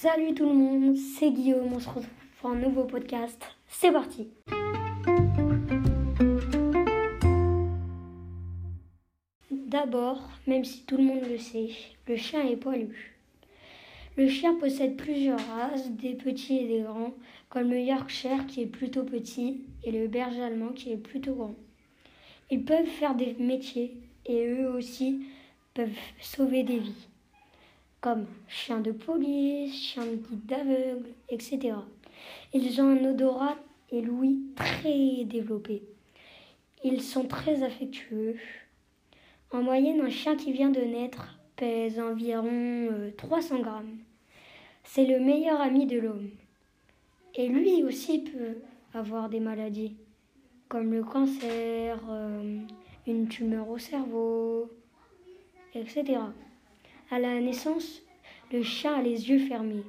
Salut tout le monde, c'est Guillaume, on se retrouve pour un nouveau podcast. C'est parti D'abord, même si tout le monde le sait, le chien est poilu. Le chien possède plusieurs races, des petits et des grands, comme le Yorkshire qui est plutôt petit et le berger allemand qui est plutôt grand. Ils peuvent faire des métiers et eux aussi peuvent sauver des vies chien de police, chien de guide d'aveugle, etc. Ils ont un odorat et l'ouïe très développé. Ils sont très affectueux. En moyenne, un chien qui vient de naître pèse environ 300 euh, grammes. C'est le meilleur ami de l'homme. Et lui aussi peut avoir des maladies, comme le cancer, euh, une tumeur au cerveau, etc. À la naissance, le chien a les yeux fermés,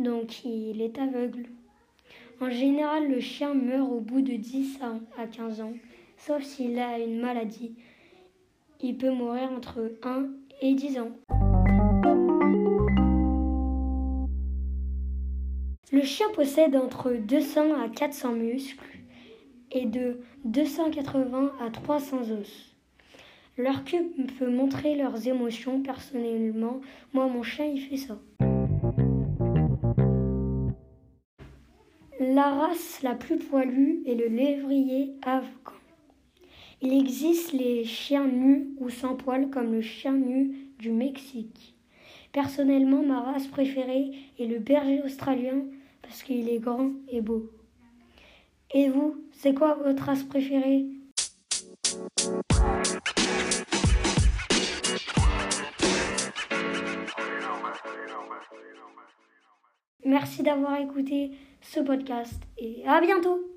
donc il est aveugle. En général, le chien meurt au bout de 10 à 15 ans, sauf s'il a une maladie. Il peut mourir entre 1 et 10 ans. Le chien possède entre 200 à 400 muscles et de 280 à 300 os. Leur queue peut montrer leurs émotions personnellement. Moi, mon chien, il fait ça. La race la plus poilue est le lévrier afghan. Il existe les chiens nus ou sans poils comme le chien nu du Mexique. Personnellement, ma race préférée est le berger australien parce qu'il est grand et beau. Et vous, c'est quoi votre race préférée? Merci d'avoir écouté ce podcast et à bientôt